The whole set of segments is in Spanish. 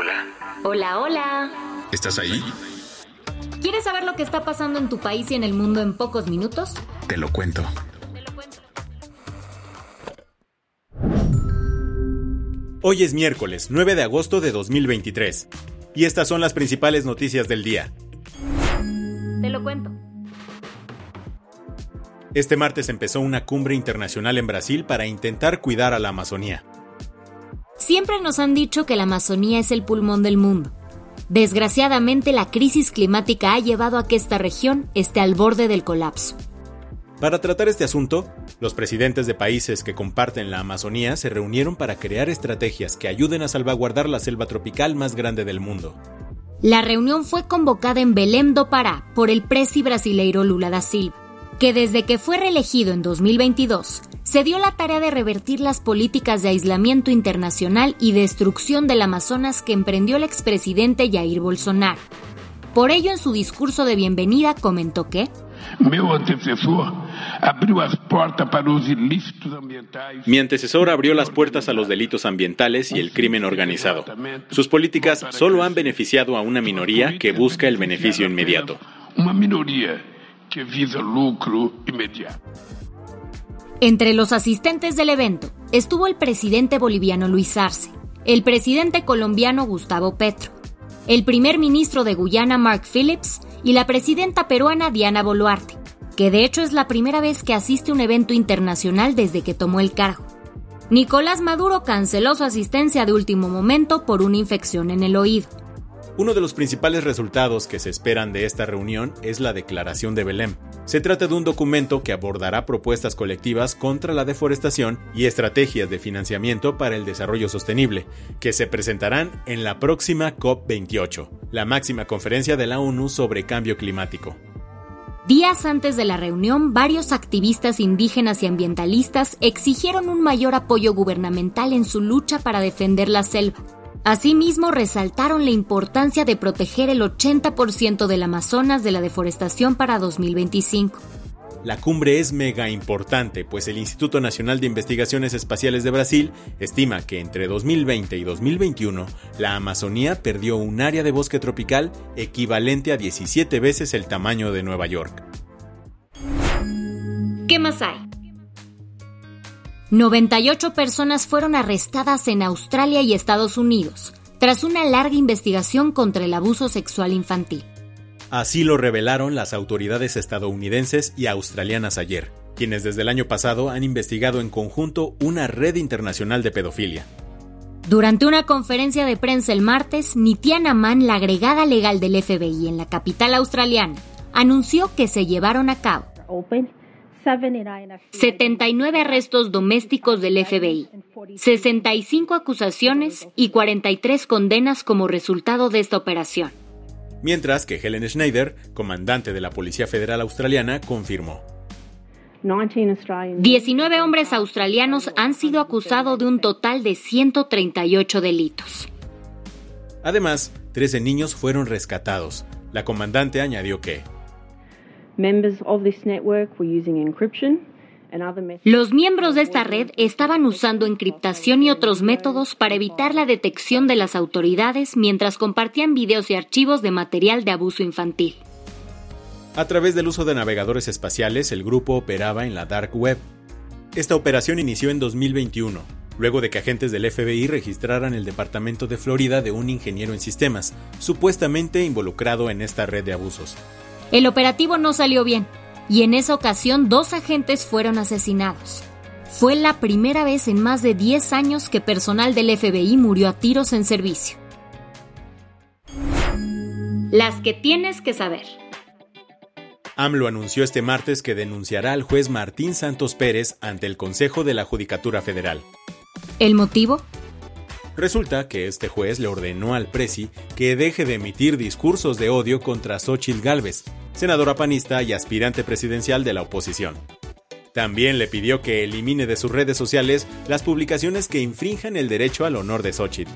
Hola. Hola, hola. ¿Estás ahí? ¿Quieres saber lo que está pasando en tu país y en el mundo en pocos minutos? Te lo cuento. Hoy es miércoles 9 de agosto de 2023 y estas son las principales noticias del día. Te lo cuento. Este martes empezó una cumbre internacional en Brasil para intentar cuidar a la Amazonía. Siempre nos han dicho que la Amazonía es el pulmón del mundo. Desgraciadamente, la crisis climática ha llevado a que esta región esté al borde del colapso. Para tratar este asunto, los presidentes de países que comparten la Amazonía se reunieron para crear estrategias que ayuden a salvaguardar la selva tropical más grande del mundo. La reunión fue convocada en Belém do Pará por el presi brasileiro Lula da Silva, que desde que fue reelegido en 2022 se dio la tarea de revertir las políticas de aislamiento internacional y destrucción del Amazonas que emprendió el expresidente Jair Bolsonaro. Por ello, en su discurso de bienvenida comentó que. Mi antecesor abrió las puertas a los delitos ambientales y el crimen organizado. Sus políticas solo han beneficiado a una minoría que busca el beneficio inmediato. Uma minoria que visa lucro imediato. Entre los asistentes del evento estuvo el presidente boliviano Luis Arce, el presidente colombiano Gustavo Petro, el primer ministro de Guyana Mark Phillips y la presidenta peruana Diana Boluarte, que de hecho es la primera vez que asiste a un evento internacional desde que tomó el cargo. Nicolás Maduro canceló su asistencia de último momento por una infección en el oído. Uno de los principales resultados que se esperan de esta reunión es la Declaración de Belém. Se trata de un documento que abordará propuestas colectivas contra la deforestación y estrategias de financiamiento para el desarrollo sostenible, que se presentarán en la próxima COP28, la máxima conferencia de la ONU sobre cambio climático. Días antes de la reunión, varios activistas indígenas y ambientalistas exigieron un mayor apoyo gubernamental en su lucha para defender la selva. Asimismo, resaltaron la importancia de proteger el 80% del Amazonas de la deforestación para 2025. La cumbre es mega importante, pues el Instituto Nacional de Investigaciones Espaciales de Brasil estima que entre 2020 y 2021 la Amazonía perdió un área de bosque tropical equivalente a 17 veces el tamaño de Nueva York. ¿Qué más hay? 98 personas fueron arrestadas en Australia y Estados Unidos tras una larga investigación contra el abuso sexual infantil. Así lo revelaron las autoridades estadounidenses y australianas ayer, quienes desde el año pasado han investigado en conjunto una red internacional de pedofilia. Durante una conferencia de prensa el martes, Nitiana Mann, la agregada legal del FBI en la capital australiana, anunció que se llevaron a cabo 79 arrestos domésticos del FBI, 65 acusaciones y 43 condenas como resultado de esta operación. Mientras que Helen Schneider, comandante de la Policía Federal Australiana, confirmó. 19 hombres australianos han sido acusados de un total de 138 delitos. Además, 13 niños fueron rescatados. La comandante añadió que los miembros de esta red estaban usando encriptación y otros métodos para evitar la detección de las autoridades mientras compartían videos y archivos de material de abuso infantil. A través del uso de navegadores espaciales, el grupo operaba en la Dark Web. Esta operación inició en 2021, luego de que agentes del FBI registraran el departamento de Florida de un ingeniero en sistemas, supuestamente involucrado en esta red de abusos. El operativo no salió bien y en esa ocasión dos agentes fueron asesinados. Fue la primera vez en más de 10 años que personal del FBI murió a tiros en servicio. Las que tienes que saber. AMLO anunció este martes que denunciará al juez Martín Santos Pérez ante el Consejo de la Judicatura Federal. ¿El motivo? Resulta que este juez le ordenó al Presi que deje de emitir discursos de odio contra Xochitl Gálvez, senadora panista y aspirante presidencial de la oposición. También le pidió que elimine de sus redes sociales las publicaciones que infrinjan el derecho al honor de Xochitl.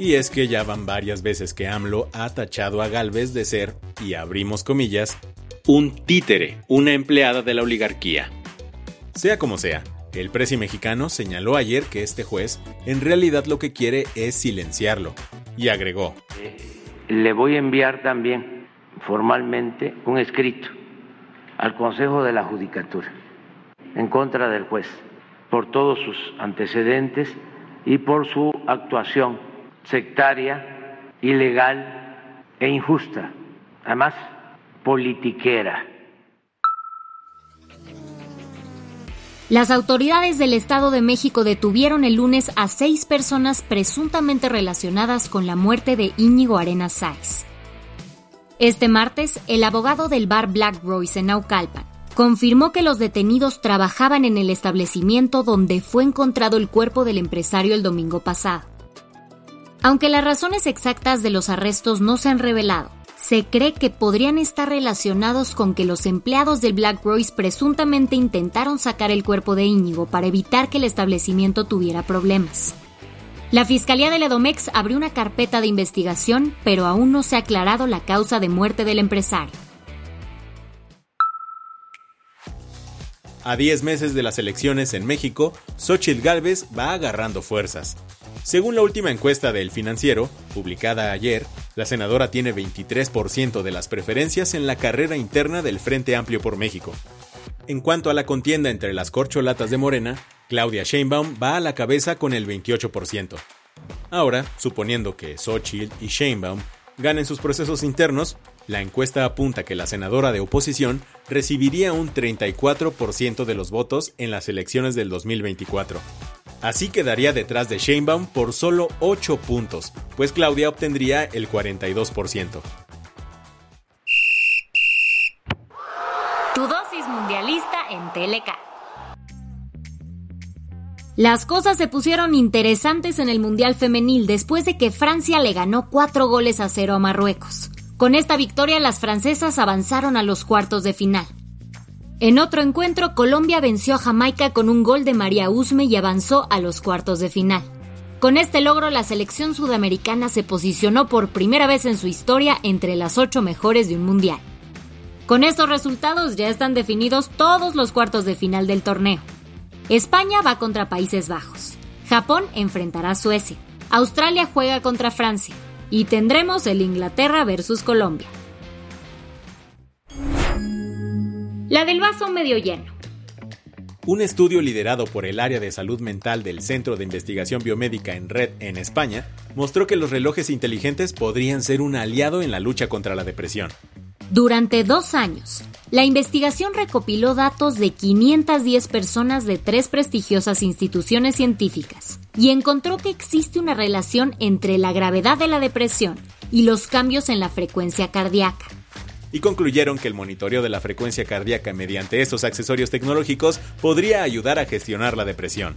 Y es que ya van varias veces que AMLO ha tachado a Gálvez de ser, y abrimos comillas, un títere, una empleada de la oligarquía. Sea como sea, el presi mexicano señaló ayer que este juez en realidad lo que quiere es silenciarlo y agregó. Le voy a enviar también formalmente un escrito al Consejo de la Judicatura en contra del juez por todos sus antecedentes y por su actuación sectaria, ilegal e injusta, además politiquera. Las autoridades del Estado de México detuvieron el lunes a seis personas presuntamente relacionadas con la muerte de Íñigo Arenas Sáez. Este martes, el abogado del bar Black Royce en Naucalpan confirmó que los detenidos trabajaban en el establecimiento donde fue encontrado el cuerpo del empresario el domingo pasado. Aunque las razones exactas de los arrestos no se han revelado, se cree que podrían estar relacionados con que los empleados del Black Royce presuntamente intentaron sacar el cuerpo de Íñigo para evitar que el establecimiento tuviera problemas. La Fiscalía de Ledomex abrió una carpeta de investigación, pero aún no se ha aclarado la causa de muerte del empresario. A 10 meses de las elecciones en México, Xochitl Gálvez va agarrando fuerzas. Según la última encuesta del Financiero, publicada ayer, la senadora tiene 23% de las preferencias en la carrera interna del Frente Amplio por México. En cuanto a la contienda entre las corcholatas de Morena, Claudia Sheinbaum va a la cabeza con el 28%. Ahora, suponiendo que Xochitl y Sheinbaum ganen sus procesos internos, la encuesta apunta que la senadora de oposición recibiría un 34% de los votos en las elecciones del 2024. Así quedaría detrás de Sheinbaum por solo 8 puntos, pues Claudia obtendría el 42%. Tu dosis mundialista en TLK. Las cosas se pusieron interesantes en el Mundial Femenil después de que Francia le ganó 4 goles a 0 a Marruecos. Con esta victoria las francesas avanzaron a los cuartos de final. En otro encuentro, Colombia venció a Jamaica con un gol de María Usme y avanzó a los cuartos de final. Con este logro, la selección sudamericana se posicionó por primera vez en su historia entre las ocho mejores de un mundial. Con estos resultados ya están definidos todos los cuartos de final del torneo. España va contra Países Bajos. Japón enfrentará a Suecia. Australia juega contra Francia. Y tendremos el Inglaterra versus Colombia. La del vaso medio lleno. Un estudio liderado por el área de salud mental del Centro de Investigación Biomédica en Red en España mostró que los relojes inteligentes podrían ser un aliado en la lucha contra la depresión. Durante dos años, la investigación recopiló datos de 510 personas de tres prestigiosas instituciones científicas y encontró que existe una relación entre la gravedad de la depresión y los cambios en la frecuencia cardíaca y concluyeron que el monitoreo de la frecuencia cardíaca mediante estos accesorios tecnológicos podría ayudar a gestionar la depresión.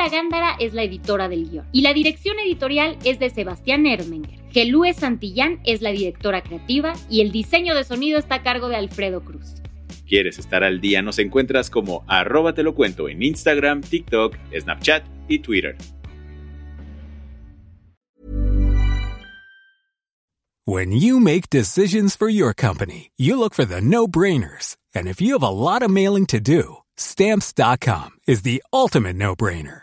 Paula Gándara es la editora del guion y la dirección editorial es de Sebastián Ermenger. Gelúe Santillán es la directora creativa y el diseño de sonido está a cargo de Alfredo Cruz. ¿Quieres estar al día? Nos encuentras como arroba te lo cuento en Instagram, TikTok, Snapchat y Twitter. When you make decisions for your company, you look for the no-brainers. And if you have a lot of mailing to do, stamps.com is the ultimate no-brainer.